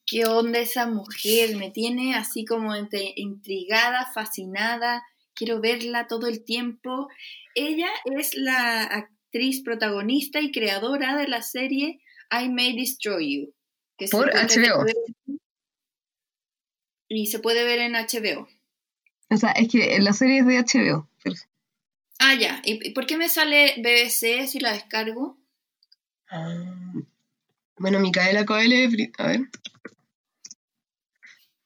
¿Qué onda esa mujer? Me tiene así como entre- intrigada, fascinada. Quiero verla todo el tiempo. Ella es la actriz protagonista y creadora de la serie I May Destroy You. que Por en HBO. Y se puede ver en HBO. O sea, es que la serie es de HBO. Ah, ya. ¿Y por qué me sale BBC si la descargo? Ah. Bueno, Micaela Coel es... pri- A ver.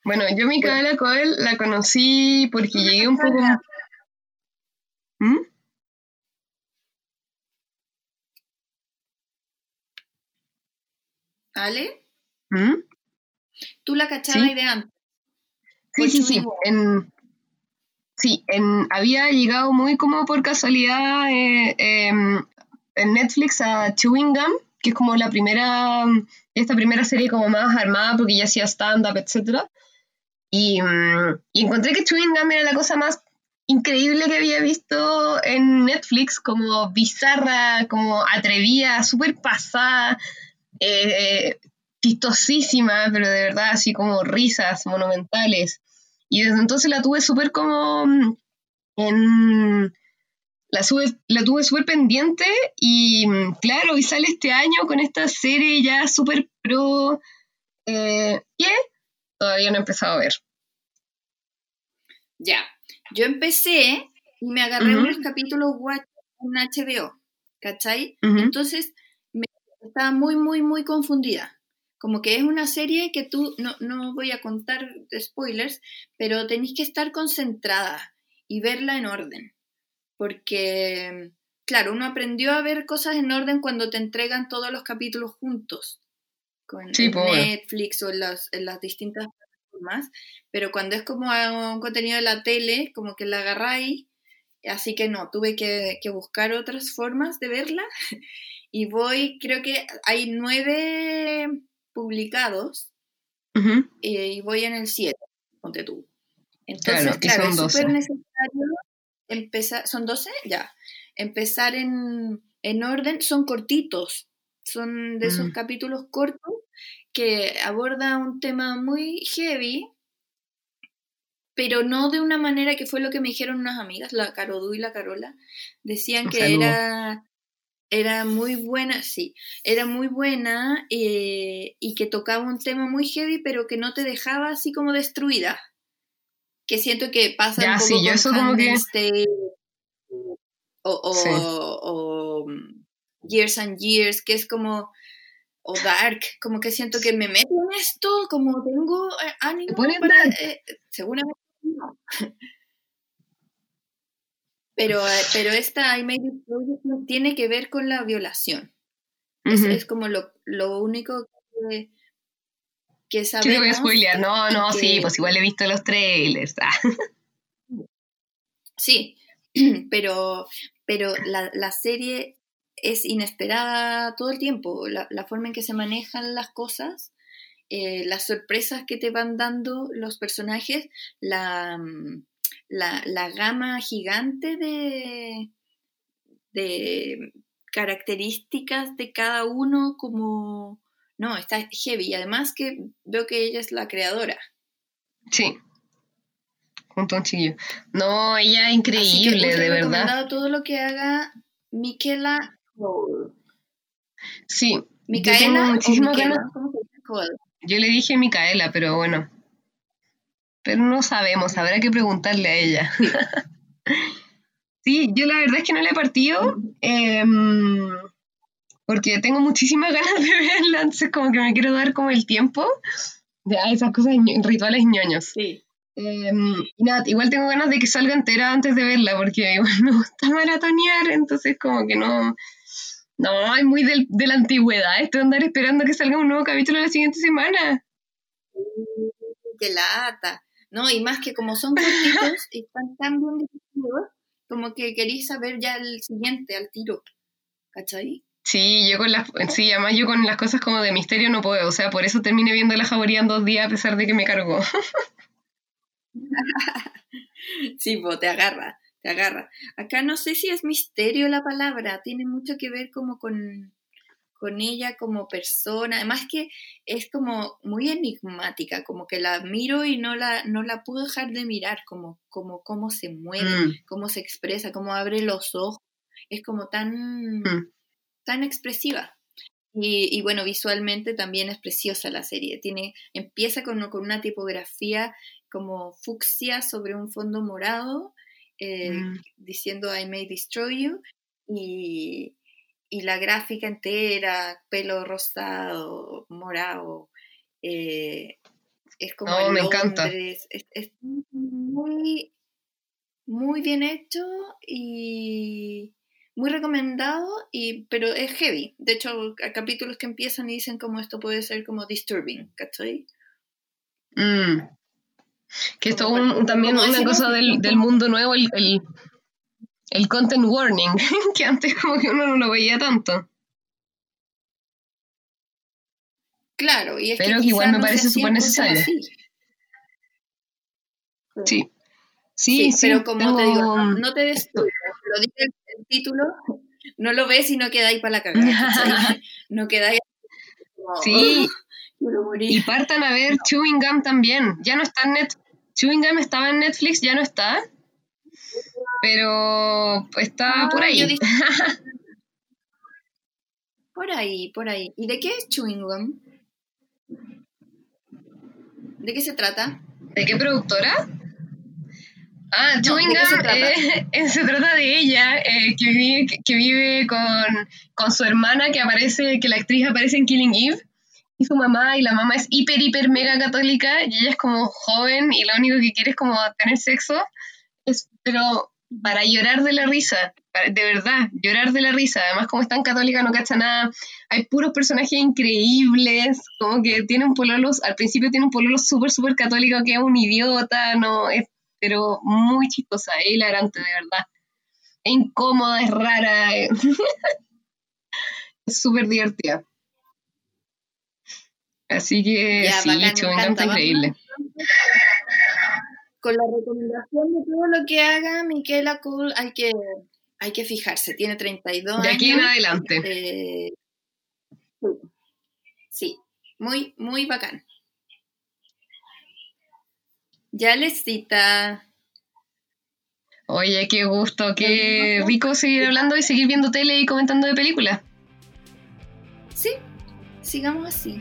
Bueno, yo Micaela Coel la conocí porque llegué un poco... ¿Mm? ¿Ale? ¿Mm? ¿Tú la cachabas Sí. de antes? Sí, sí, sí. Ocho En, sí, en, había llegado muy como por casualidad eh, em, en Netflix a Chewing Gum, que es como la primera, esta primera serie como más armada porque ya hacía stand-up, etc. Y, mm, y encontré que Chewing Gum era la cosa más increíble que había visto en Netflix, como bizarra, como atrevida, súper pasada, eh, chistosísima, pero de verdad así como risas monumentales. Y desde entonces la tuve súper como mm, en... La, sube- la tuve súper pendiente y mm, claro, y sale este año con esta serie ya súper pro eh, todavía no he empezado a ver. Ya. Yo empecé y me agarré unos capítulos en HBO, ¿cachai? Entonces me estaba muy, muy, muy confundida. Como que es una serie que tú, no, no voy a contar spoilers, pero tenéis que estar concentrada y verla en orden. Porque, claro, uno aprendió a ver cosas en orden cuando te entregan todos los capítulos juntos. Con Sí, pues. Netflix o en las, en las distintas plataformas. Pero cuando es como un contenido de la tele, como que la agarráis. Así que no, tuve que, que buscar otras formas de verla. Y voy, creo que hay nueve publicados eh, y voy en el 7, ponte tú. Entonces, Claro, claro, es 12. súper necesario empezar, ¿son 12? Ya, empezar en, en orden, son cortitos, son de esos Mm. capítulos cortos que aborda un tema muy heavy, pero no de una manera que fue lo que me dijeron unas amigas, la Carodú y la Carola, decían que era era muy buena, sí, era muy buena eh, y que tocaba un tema muy heavy, pero que no te dejaba así como destruida. Que siento que pasa Ya, un poco sí, yo con eso como que- o, o, Sí. o, um, Years and Years, que es como o Dark, como que siento que me meto en esto, como tengo eh, ánimo para... eh, seguramente no. Pero, eh, pero esta I Made It Project tiene que ver con la violación. Es, Ujú. es como lo, lo único que, que ¿Qué te sabemos. voy a spoilear? No, no, sí, pues igual he visto los trailers. ah. Sí, pero, pero la, la serie es inesperada todo el tiempo. La, la forma en que se manejan las cosas, eh, las sorpresas que te van dando los personajes, la, mm, la, la gama gigante de, de características de cada uno como... No, está heavy. Y además que veo que ella es la creadora. Sí. Junto a un chiquillo. No, ella es Así que increíble, de verdad. todo lo que haga Michaela Sí. Yo Micaela tengo o muchísimas Michaela, ganas. Yo le dije Micaela, pero bueno. Pero no sabemos, habrá que preguntarle a ella. Sí, yo la verdad es que no le he partido. em, porque tengo muchísimas ganas de verla, entonces como que me quiero dar como el tiempo de ah, esas cosas, rituales ñoños. Sí. Em, y nada, igual tengo ganas de que salga entera antes de verla, porque igual me gusta maratonear, entonces como que no... No, es muy del- de la antigüedad esto andar esperando que salga un nuevo capítulo la siguiente semana. Qué lata. No, y más que como son cortitos y están tan bien dirigidos, como que queréis saber ya el siguiente al tiro. ¿Cachai? Sí, yo con las, sí, además yo con las cosas como de misterio no puedo, o sea, por eso terminé viendo la jauría en dos días a pesar de que me cargó. Sí, pues te agarra, te agarra. Acá no sé si es misterio la palabra, tiene mucho que ver como con, con ella como persona. Además que es como muy enigmática, como que la miro y no la, no la puedo dejar de mirar, como, como cómo se mueve, Mm, cómo se expresa, cómo abre los ojos. Es como tan, Mm. tan expresiva. Y, y bueno, visualmente también es preciosa la serie. Tiene, empieza con, con una tipografía como fucsia sobre un fondo morado, eh, Mm. diciendo I may destroy you, y, y la gráfica entera, pelo rosado, morado, eh, es como me encanta. Londres, es, es muy, muy bien hecho y muy recomendado, y, pero es heavy. De hecho, hay capítulos que empiezan y dicen como esto puede ser como disturbing, ¿cachai? mm. Que esto un- también una cosa del, del mundo nuevo, el, el, el content warning, que antes como que uno no lo veía tanto. Claro, y es Pero que igual me no parece supernecesario. así. Sí. Sí, Sí, sí, pero como tengo- te digo, no, no te destruyas. Lo dice el, el título, no lo ves y no quedáis para la cagada. no quedáis como, Sí, quiero y partan a ver Chewing Gum también. Ya no está en Net Chewing Gum estaba en Netflix, ya no está. Pero está Ah, por ahí. dije- Por ahí, por ahí. ¿Y de qué es Chewing Gum? ¿De qué se trata? ¿De qué productora? Ah, Chewing ¿de qué se Gum eh, eh, se trata de ella eh, que vive, que vive con, con su hermana que aparece, que la actriz aparece en Killing Eve y su mamá y la mamá es hiper hiper mega católica y ella es como joven y lo único que quiere es como tener sexo es pero para llorar de la risa de verdad llorar de la risa. Además como es tan católica no cacha nada. Hay puros personajes increíbles como que tiene un pololo al principio tiene un pololo súper súper católico que es un idiota no es pero muy chistosa es hilarante de verdad. Es incómoda es rara es súper divertida Así que Ya, sí, está increíble. Con la recomendación de todo lo que haga Michaela Cole hay que, hay que fijarse. Tiene 32 De aquí en años. adelante. Eh, sí. sí, muy, muy bacán. Ya les cita. Oye, qué gusto, qué rico seguir hablando y seguir viendo tele y comentando de películas. Sí, sigamos así.